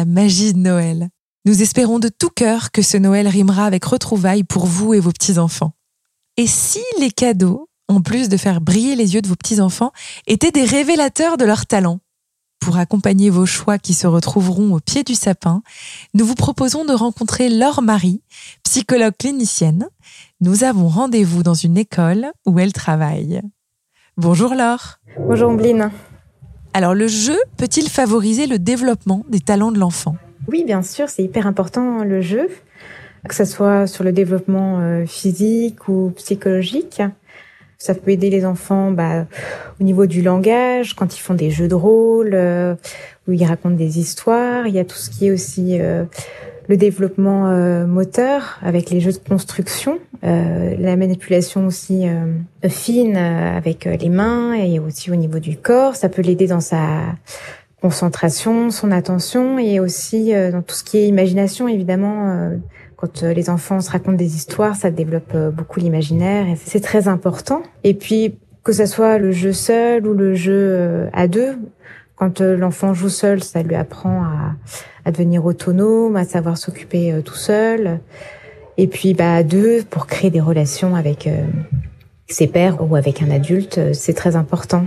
la magie de Noël. Nous espérons de tout cœur que ce Noël rimera avec retrouvailles pour vous et vos petits-enfants. Et si les cadeaux, en plus de faire briller les yeux de vos petits-enfants, étaient des révélateurs de leur talent Pour accompagner vos choix qui se retrouveront au pied du sapin, nous vous proposons de rencontrer Laure Marie, psychologue clinicienne. Nous avons rendez-vous dans une école où elle travaille. Bonjour Laure. Bonjour Ombline. Alors le jeu peut-il favoriser le développement des talents de l'enfant? Oui, bien sûr, c'est hyper important le jeu, que ce soit sur le développement euh, physique ou psychologique. Ça peut aider les enfants bah, au niveau du langage, quand ils font des jeux de rôle, euh, où ils racontent des histoires. Il y a tout ce qui est aussi euh, le développement euh, moteur avec les jeux de construction, euh, la manipulation aussi euh, fine avec les mains et aussi au niveau du corps. Ça peut l'aider dans sa concentration, son attention et aussi dans tout ce qui est imagination évidemment. quand les enfants se racontent des histoires, ça développe beaucoup l'imaginaire et c'est très important. Et puis que ce soit le jeu seul ou le jeu à deux, quand l'enfant joue seul, ça lui apprend à, à devenir autonome, à savoir s'occuper euh, tout seul. Et puis bah à deux pour créer des relations avec euh, ses pères ou avec un adulte, euh, c'est très important.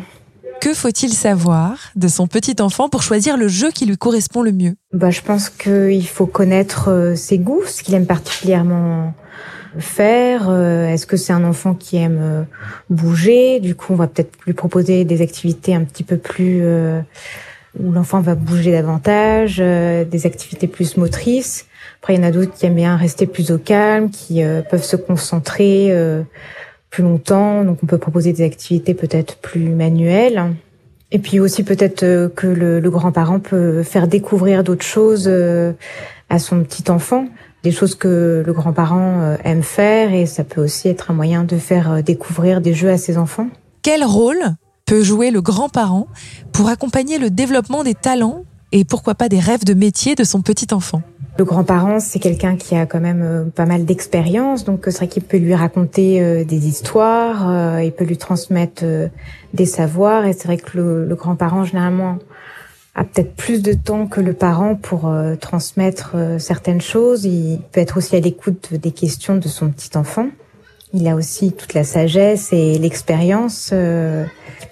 Que faut-il savoir de son petit enfant pour choisir le jeu qui lui correspond le mieux? Bah je pense qu'il faut connaître ses goûts, ce qu'il aime particulièrement faire. Est-ce que c'est un enfant qui aime bouger? Du coup, on va peut-être lui proposer des activités un petit peu plus où l'enfant va bouger davantage, euh, des activités plus motrices. Après, il y en a d'autres qui aiment bien rester plus au calme, qui euh, peuvent se concentrer euh, plus longtemps. Donc, on peut proposer des activités peut-être plus manuelles. Et puis aussi peut-être que le, le grand-parent peut faire découvrir d'autres choses à son petit enfant, des choses que le grand-parent aime faire, et ça peut aussi être un moyen de faire découvrir des jeux à ses enfants. Quel rôle peut jouer le grand-parent pour accompagner le développement des talents et pourquoi pas des rêves de métier de son petit enfant. Le grand-parent, c'est quelqu'un qui a quand même euh, pas mal d'expérience, donc c'est vrai qu'il peut lui raconter euh, des histoires, euh, il peut lui transmettre des savoirs, et c'est vrai que le, le grand-parent, généralement, a peut-être plus de temps que le parent pour transmettre certaines choses. Il peut être aussi à l'écoute des questions de son petit enfant. Il a aussi toute la sagesse et l'expérience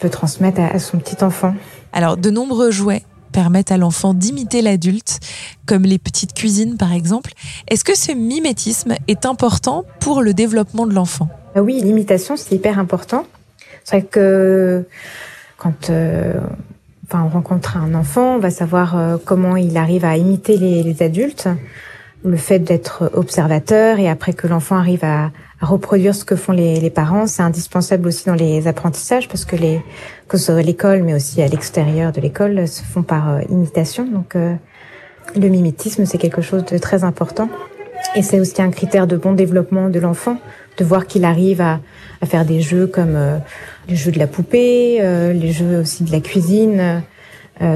peut transmettre à, son petit enfant. Alors, de nombreux jouets permettent à l'enfant d'imiter l'adulte, comme les petites cuisines par exemple. Est-ce que ce mimétisme est important pour le développement de l'enfant? Ah Oui, l'imitation, c'est hyper important. C'est vrai que quand euh, enfin, on rencontre un enfant, on va savoir euh, comment il arrive à imiter les, les adultes. Le fait d'être observateur et après que l'enfant arrive à, reproduire ce que font les, parents. C'est indispensable aussi dans les apprentissages parce que les que ce soit l'école, mais aussi à l'extérieur de l'école, se font par euh, imitation. Donc euh, le mimétisme, c'est quelque chose de très important. Et c'est aussi un critère de bon développement de l'enfant, de voir qu'il arrive à, à, faire des jeux comme euh, les jeux de la poupée, les jeux aussi de la cuisine,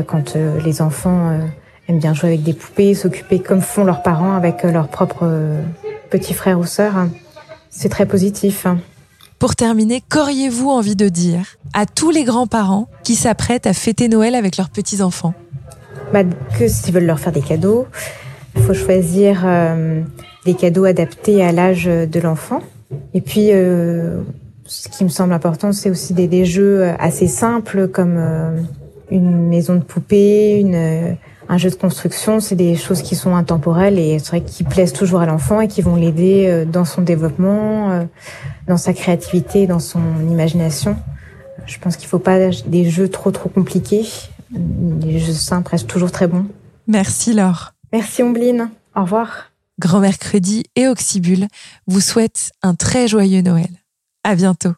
quand les enfants aiment bien jouer avec des poupées, s'occuper comme font leurs parents avec leurs propres petits frères ou sœurs c'est très positif. Pour terminer, qu'auriez-vous envie de dire à tous les grands-parents qui s'apprêtent à fêter Noël avec leurs petits-enfants? Bah, Que s'ils veulent leur faire des cadeaux, il faut choisir euh, des cadeaux adaptés à l'âge de l'enfant. Et puis, euh, ce qui me semble important, c'est aussi des, des, jeux assez simples comme euh, une maison de poupée, une un jeu de construction, c'est des choses qui sont intemporelles et c'est vrai qui plaisent toujours à l'enfant et qui vont l'aider euh, dans son développement, euh, dans sa créativité, dans son imagination. Je pense qu'il ne faut pas des jeux trop trop compliqués. Les jeux simples restent toujours très bons. Merci Laure. Merci Ombline. Au revoir. Grand Mercredi et Oxybule vous souhaitent un très joyeux Noël. À bientôt.